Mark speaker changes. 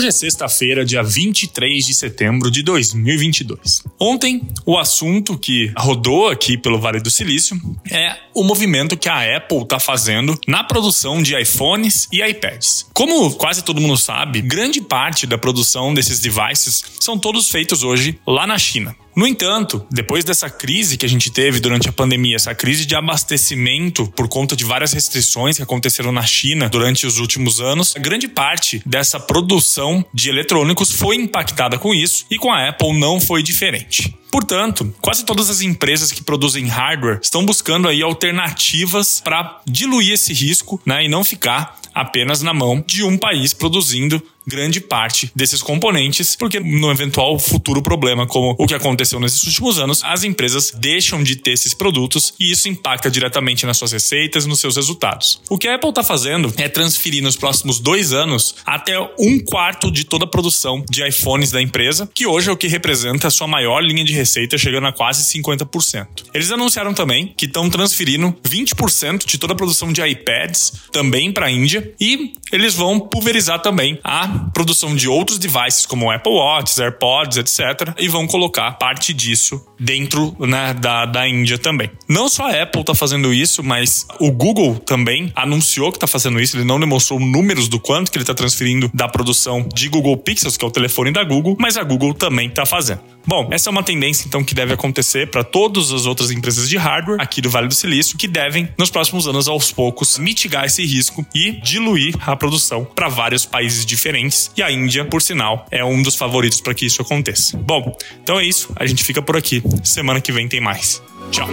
Speaker 1: Hoje é sexta-feira, dia 23 de setembro de 2022. Ontem, o assunto que rodou aqui pelo Vale do Silício é o movimento que a Apple está fazendo na produção de iPhones e iPads. Como quase todo mundo sabe, grande parte da produção desses devices são todos feitos hoje lá na China. No entanto, depois dessa crise que a gente teve durante a pandemia, essa crise de abastecimento por conta de várias restrições que aconteceram na China durante os últimos anos, grande parte dessa produção de eletrônicos foi impactada com isso e com a Apple não foi diferente. Portanto, quase todas as empresas que produzem hardware estão buscando aí alternativas para diluir esse risco né, e não ficar apenas na mão de um país produzindo grande parte desses componentes, porque no eventual futuro problema, como o que aconteceu nesses últimos anos, as empresas deixam de ter esses produtos e isso impacta diretamente nas suas receitas e nos seus resultados. O que a Apple está fazendo é transferir nos próximos dois anos até um quarto de toda a produção de iPhones da empresa, que hoje é o que representa a sua maior linha de receita, chegando a quase 50%. Eles anunciaram também que estão transferindo 20% de toda a produção de iPads também para a Índia e eles vão pulverizar também a produção de outros devices como Apple Watch, AirPods, etc. E vão colocar parte disso dentro né, da, da Índia também. Não só a Apple está fazendo isso, mas o Google também anunciou que está fazendo isso. Ele não demonstrou números do quanto que ele está transferindo da produção de Google Pixels, que é o telefone da Google, mas a Google também está fazendo. Bom, essa é uma tendência então que deve acontecer para todas as outras empresas de hardware aqui do Vale do Silício, que devem nos próximos anos aos poucos mitigar esse risco e diluir a produção para vários países diferentes. E a Índia, por sinal, é um dos favoritos para que isso aconteça. Bom, então é isso. A gente fica por aqui. Semana que vem tem mais. Tchau.